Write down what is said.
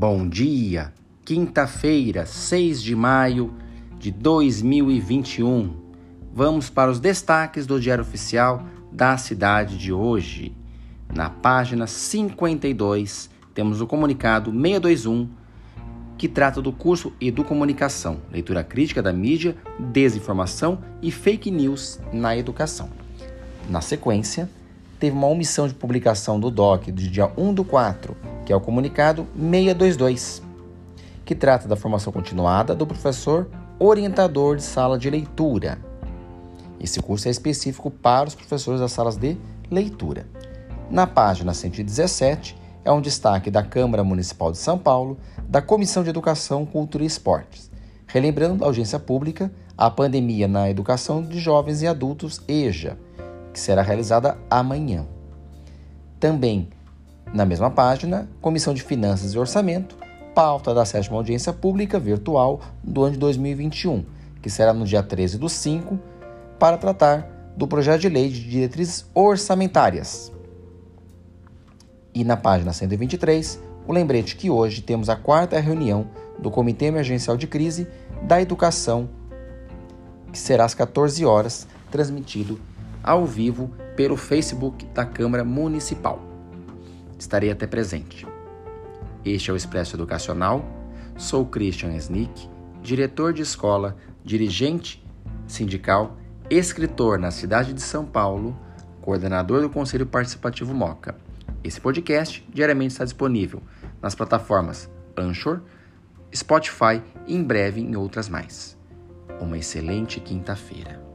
Bom dia, quinta-feira, 6 de maio de 2021. Vamos para os destaques do Diário Oficial da cidade de hoje. Na página 52, temos o comunicado 621, que trata do curso Educomunicação, leitura crítica da mídia, desinformação e fake news na educação. Na sequência, teve uma omissão de publicação do DOC do dia 1 do 4, que é o comunicado 622, que trata da formação continuada do professor orientador de sala de leitura. Esse curso é específico para os professores das salas de leitura. Na página 117 é um destaque da Câmara Municipal de São Paulo, da Comissão de Educação, Cultura e Esportes, relembrando a audiência pública a pandemia na educação de jovens e adultos EJA, que será realizada amanhã. Também na mesma página, Comissão de Finanças e Orçamento, pauta da sétima audiência pública virtual do ano de 2021, que será no dia 13 do 5, para tratar do projeto de lei de diretrizes orçamentárias. E na página 123, o lembrete que hoje temos a quarta reunião do Comitê Emergencial de Crise da Educação, que será às 14 horas, transmitido ao vivo pelo Facebook da Câmara Municipal estarei até presente. Este é o Expresso Educacional. Sou Christian Snick, diretor de escola, dirigente sindical, escritor na cidade de São Paulo, coordenador do Conselho Participativo Moca. Esse podcast diariamente está disponível nas plataformas Anchor, Spotify e em breve em outras mais. Uma excelente quinta-feira.